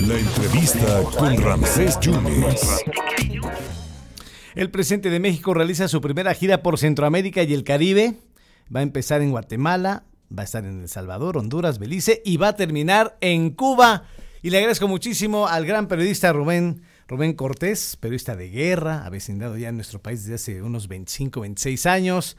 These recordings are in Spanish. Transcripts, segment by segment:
La entrevista con Ramsés Yunes. El presidente de México realiza su primera gira por Centroamérica y el Caribe. Va a empezar en Guatemala, va a estar en El Salvador, Honduras, Belice y va a terminar en Cuba. Y le agradezco muchísimo al gran periodista Rubén, Rubén Cortés, periodista de guerra, ha vecindado ya en nuestro país desde hace unos 25, 26 años.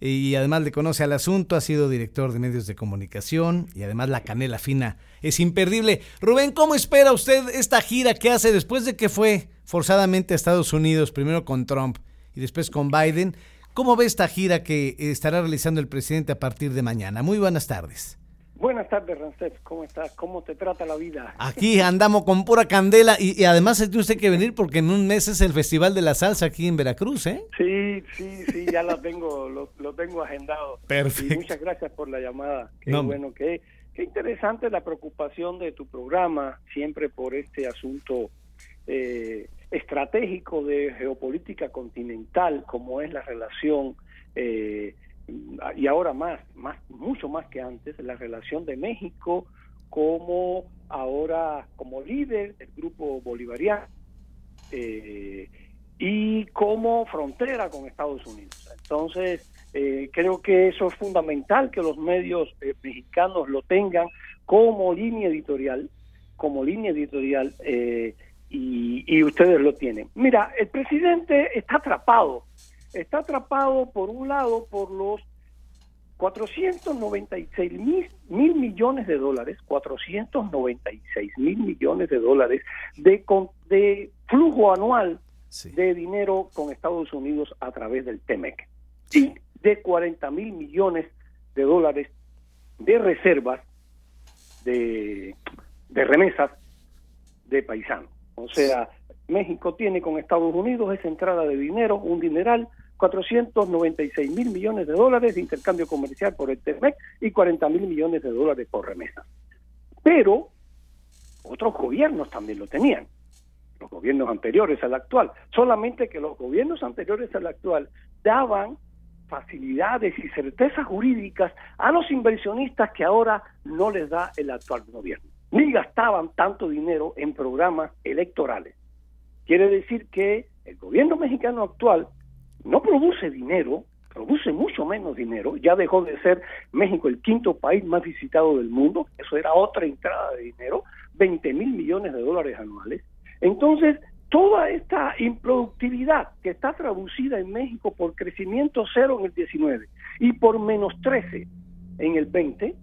Y además le conoce al asunto, ha sido director de medios de comunicación y además la canela fina es imperdible. Rubén, ¿cómo espera usted esta gira que hace después de que fue forzadamente a Estados Unidos, primero con Trump y después con Biden? ¿Cómo ve esta gira que estará realizando el presidente a partir de mañana? Muy buenas tardes. Buenas tardes, Rancés. ¿Cómo estás? ¿Cómo te trata la vida? Aquí andamos con pura candela y, además tiene usted que venir porque en un mes es el Festival de la Salsa aquí en Veracruz, ¿eh? Sí, sí, sí, ya lo tengo, lo, tengo agendado. Perfecto. Y muchas gracias por la llamada. Qué bueno, qué, qué interesante la preocupación de tu programa siempre por este asunto eh, estratégico de geopolítica continental como es la relación eh, y ahora más, más, mucho más que antes, la relación de México como ahora como líder del grupo bolivariano eh, y como frontera con Estados Unidos. Entonces, eh, creo que eso es fundamental que los medios eh, mexicanos lo tengan como línea editorial, como línea editorial, y, y ustedes lo tienen. Mira, el presidente está atrapado está atrapado por un lado por los 496 mil, mil millones de dólares, 496 mil millones de dólares de, de flujo anual de dinero con Estados Unidos a través del TEMEC y de 40 mil millones de dólares de reservas de, de remesas de paisanos. O sea, México tiene con Estados Unidos esa entrada de dinero, un dineral, 496 mil millones de dólares de intercambio comercial por el TEMEC y 40 mil millones de dólares por remesa. Pero otros gobiernos también lo tenían, los gobiernos anteriores al actual, solamente que los gobiernos anteriores al actual daban facilidades y certezas jurídicas a los inversionistas que ahora no les da el actual gobierno, ni gastaban tanto dinero en programas electorales. Quiere decir que el gobierno mexicano actual no produce dinero, produce mucho menos dinero, ya dejó de ser México el quinto país más visitado del mundo, eso era otra entrada de dinero, 20 mil millones de dólares anuales. Entonces, toda esta improductividad que está traducida en México por crecimiento cero en el 19 y por menos 13 en el 20,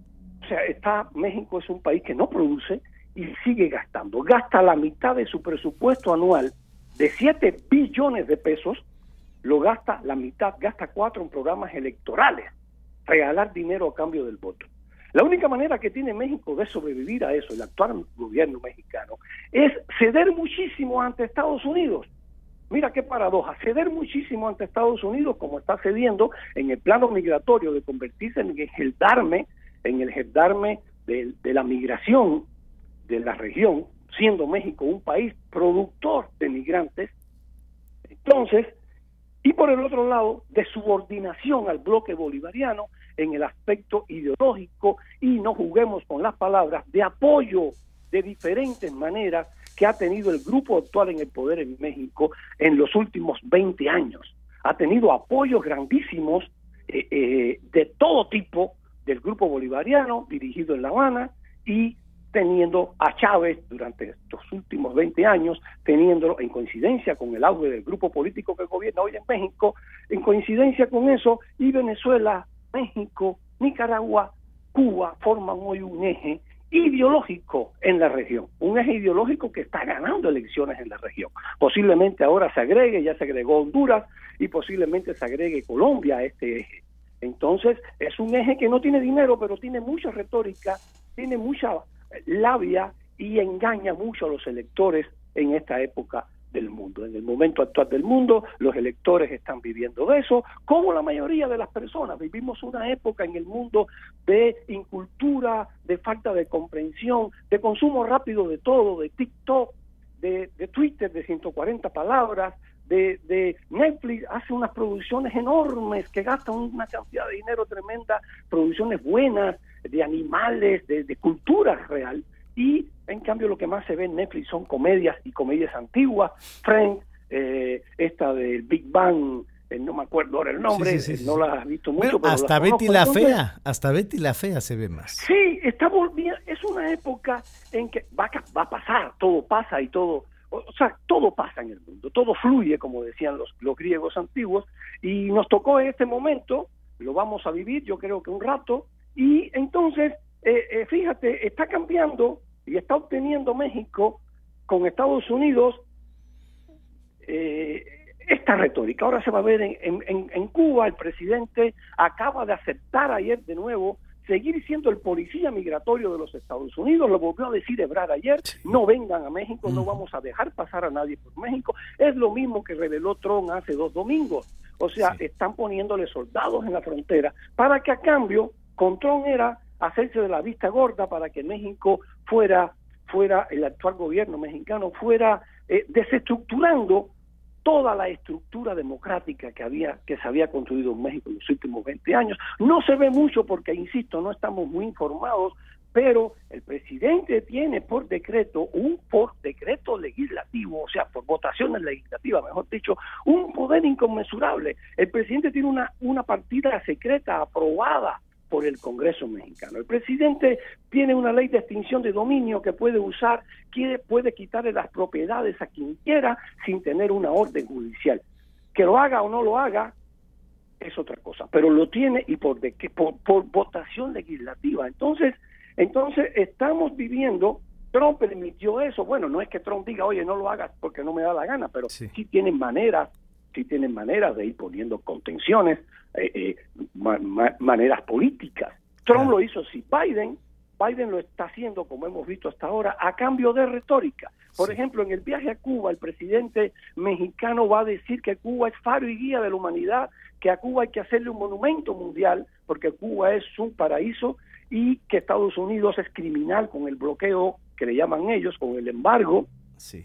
o sea, está México es un país que no produce y sigue gastando, gasta la mitad de su presupuesto anual de 7 billones de pesos lo gasta la mitad, gasta cuatro en programas electorales, regalar dinero a cambio del voto. La única manera que tiene México de sobrevivir a eso, el actual gobierno mexicano, es ceder muchísimo ante Estados Unidos. Mira qué paradoja, ceder muchísimo ante Estados Unidos como está cediendo en el plano migratorio de convertirse en el gendarme, en el gendarme de, de la migración de la región, siendo México un país productor de migrantes. Entonces, y por el otro lado, de subordinación al bloque bolivariano en el aspecto ideológico y no juguemos con las palabras de apoyo de diferentes maneras que ha tenido el grupo actual en el poder en México en los últimos 20 años. Ha tenido apoyos grandísimos eh, eh, de todo tipo del grupo bolivariano dirigido en La Habana y teniendo a Chávez durante estos últimos 20 años, teniéndolo en coincidencia con el auge del grupo político que gobierna hoy en México, en coincidencia con eso, y Venezuela, México, Nicaragua, Cuba forman hoy un eje ideológico en la región, un eje ideológico que está ganando elecciones en la región. Posiblemente ahora se agregue, ya se agregó Honduras y posiblemente se agregue Colombia a este eje. Entonces, es un eje que no tiene dinero, pero tiene mucha retórica, tiene mucha labia y engaña mucho a los electores en esta época del mundo. En el momento actual del mundo, los electores están viviendo eso, como la mayoría de las personas. Vivimos una época en el mundo de incultura, de falta de comprensión, de consumo rápido de todo, de TikTok, de, de Twitter de 140 palabras, de, de, Netflix hace unas producciones enormes que gastan una cantidad de dinero tremenda, producciones buenas, de animales, de, de cultura real. Y en cambio lo que más se ve en Netflix son comedias y comedias antiguas, Friends, eh, esta del Big Bang, eh, no me acuerdo ahora el nombre, no la has visto mucho. pero hasta Betty la Fea, hasta Betty la Fea se ve más. Sí, está volviendo, es una época en que va, va a pasar, todo pasa y todo, o sea, todo pasa en el mundo, todo fluye, como decían los, los griegos antiguos, y nos tocó en este momento, lo vamos a vivir, yo creo que un rato, y entonces, eh, fíjate, está cambiando y está obteniendo México con Estados Unidos eh, esta retórica. Ahora se va a ver en, en, Cuba, el presidente acaba de aceptar ayer de nuevo seguir siendo el policía migratorio de los Estados Unidos, lo volvió a decir Ebrard ayer, no vengan a México, no vamos a dejar pasar a nadie por México, es lo mismo que reveló Trump hace dos domingos, o sea, están poniéndole soldados en la frontera para que a cambio, con Trump era hacerse de la vista gorda para que México fuera, fuera el actual gobierno mexicano, fuera eh, desestructurando toda la estructura democrática que había que se había construido en México en los últimos 20 años. No se ve mucho porque, insisto, no estamos muy informados, pero el presidente tiene por decreto, un por decreto legislativo, o sea, por votaciones legislativas, mejor dicho, un poder inconmensurable. El presidente tiene una, una partida secreta aprobada por el Congreso mexicano. El presidente tiene una ley de extinción de dominio que puede usar, quiere, puede quitarle las propiedades a quien quiera sin tener una orden judicial. Que lo haga o no lo haga es otra cosa, pero lo tiene y por, de, por, por votación legislativa. Entonces, entonces estamos viviendo Trump permitió eso. Bueno, no es que Trump diga, oye, no lo hagas porque no me da la gana, pero sí, sí tienen maneras sí tienen maneras de ir poniendo contenciones, eh, eh, maneras políticas. Trump lo hizo sí, Biden, Biden lo está haciendo, como hemos visto hasta ahora, a cambio de retórica. Por ejemplo, en el viaje a Cuba, el presidente mexicano va a decir que Cuba es faro y guía de la humanidad, que a Cuba hay que hacerle un monumento mundial, porque Cuba es un paraíso y que Estados Unidos es criminal con el bloqueo que le llaman ellos, con el embargo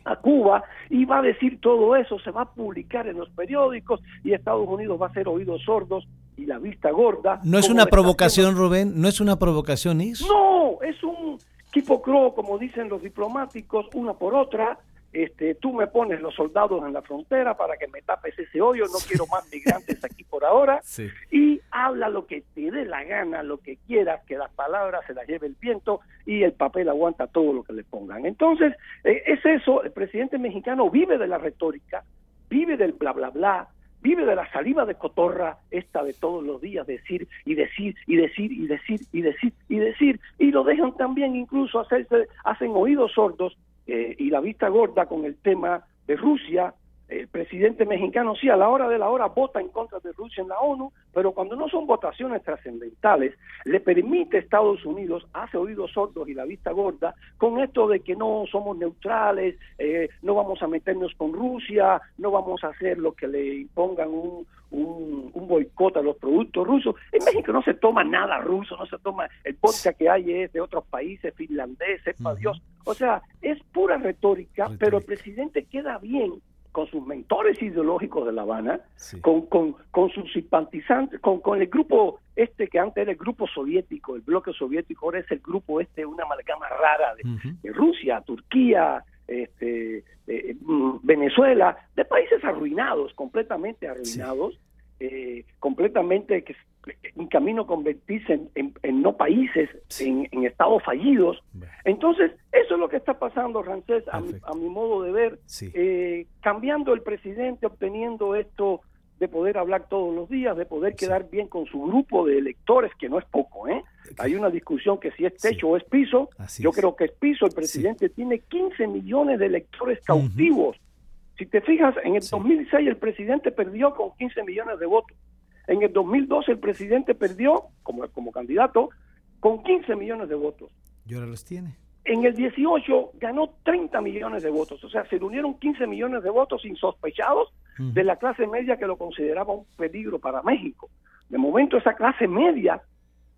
a Cuba y va a decir todo eso, se va a publicar en los periódicos y Estados Unidos va a ser oídos sordos y la vista gorda. No es una provocación, Rubén, no es una provocación, ¿is? No, es un quipocro, como dicen los diplomáticos, una por otra, este, tú me pones los soldados en la frontera para que me tapes ese hoyo, no quiero más migrantes aquí por ahora, y habla lo que te dé la gana, lo que quieras, que las palabras se las lleve el viento y el papel aguanta todo lo que le pongan. Entonces, eh, es eso, el presidente mexicano vive de la retórica, vive del bla, bla, bla, vive de la saliva de cotorra, esta de todos los días, decir y decir y decir y decir y decir y decir, y lo dejan también incluso hacerse, hacen oídos sordos eh, y la vista gorda con el tema de Rusia. El presidente mexicano sí a la hora de la hora vota en contra de Rusia en la ONU, pero cuando no son votaciones trascendentales, le permite a Estados Unidos, hace oídos sordos y la vista gorda, con esto de que no somos neutrales, eh, no vamos a meternos con Rusia, no vamos a hacer lo que le impongan un, un, un boicot a los productos rusos. En México no se toma nada ruso, no se toma, el vodka que hay es de otros países, finlandés, sepa Dios. O sea, es pura retórica, pero el presidente queda bien con sus mentores ideológicos de La Habana, con, con, con sus simpatizantes, con, con el grupo este que antes era el grupo soviético, el bloque soviético, ahora es el grupo este, una amalgama rara de, Rusia, Turquía, este, eh, mm, Venezuela, de países arruinados, completamente arruinados, eh, completamente que en camino a convertirse en, no países, en, estados fallidos. Entonces, eso es lo que está pasando, Rancés, a mi, modo de ver, eh, cambiando el presidente, obteniendo esto de poder hablar todos los días, de poder quedar bien con su grupo de electores, que no es poco, ¿eh? Hay una discusión que si es techo o es piso. Yo creo que es piso. El presidente tiene 15 millones de electores cautivos. Si te fijas, en el 2006 el presidente perdió con 15 millones de votos. En el 2012 el presidente perdió como, como candidato con 15 millones de votos. Y ahora los tiene. En el 18 ganó 30 millones de votos, o sea, se unieron 15 millones de votos insospechados de la clase media que lo consideraba un peligro para México. De momento esa clase media,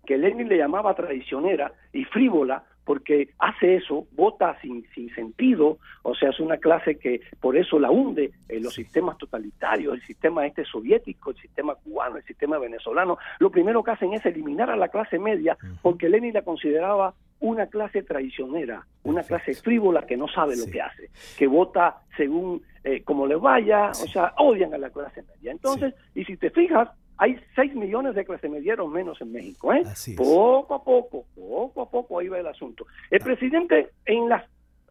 que Lenin le llamaba traicionera y frívola, porque hace eso, vota sin, sin sentido, o sea, es una clase que por eso la hunde en los sistemas totalitarios, el sistema este soviético, el sistema cubano, el sistema venezolano. Lo primero que hacen es eliminar a la clase media porque Lenin la consideraba una clase traicionera, una clase frívola que no sabe lo que hace, que vota según eh, como le vaya, o sea, odian a la clase media. Entonces, y si te fijas, hay 6 millones de clase medieros menos en México. ¿eh? Poco a poco, poco a poco ahí va el asunto. El ah. presidente en las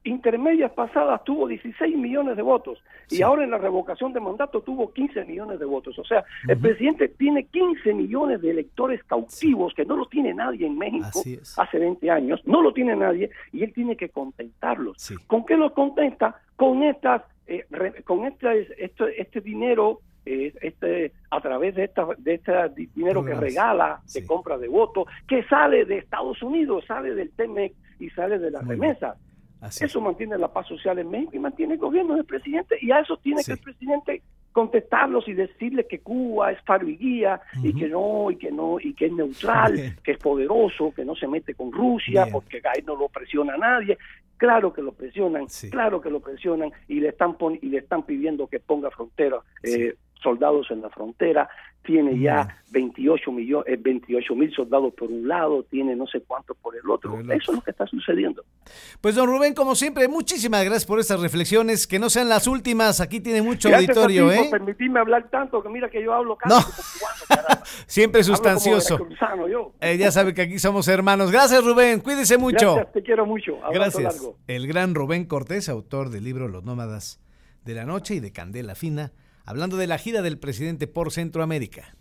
intermedias pasadas tuvo 16 millones de votos y ahora en la revocación de mandato tuvo 15 millones de votos. O sea, el presidente tiene 15 millones de electores cautivos que no lo tiene nadie en México hace 20 años, no lo tiene nadie y él tiene que contentarlos. ¿Con qué los contenta? Con estas eh, con este, este, este dinero este a través de esta de este dinero que regala de compra de votos que sale de Estados Unidos sale del TEMEC y sale de las remesas eso mantiene la paz social en México y mantiene el gobierno del presidente y a eso tiene que el presidente contestarlos y decirle que Cuba es faro y guía y que no y que no y que es neutral que es poderoso que no se mete con Rusia porque ahí no lo presiona a nadie. Claro que lo presionan claro que lo presionan y le están y le están pidiendo que ponga frontera eh, soldados en la frontera, tiene ya 28 millones, 28 mil soldados por un lado, tiene no sé cuántos por el otro. Eso es lo que está sucediendo. Pues don Rubén, como siempre, muchísimas gracias por estas reflexiones, que no sean las últimas, aquí tiene mucho auditorio, ¿eh? Por permitirme hablar tanto, que mira que yo hablo casi como siempre sustancioso. Eh, ya sabe que aquí somos hermanos. Gracias Rubén, cuídese mucho. Gracias, te quiero mucho. gracias. El gran Rubén Cortés, autor del libro Los Nómadas de la Noche y de Candela Fina hablando de la gira del presidente por Centroamérica.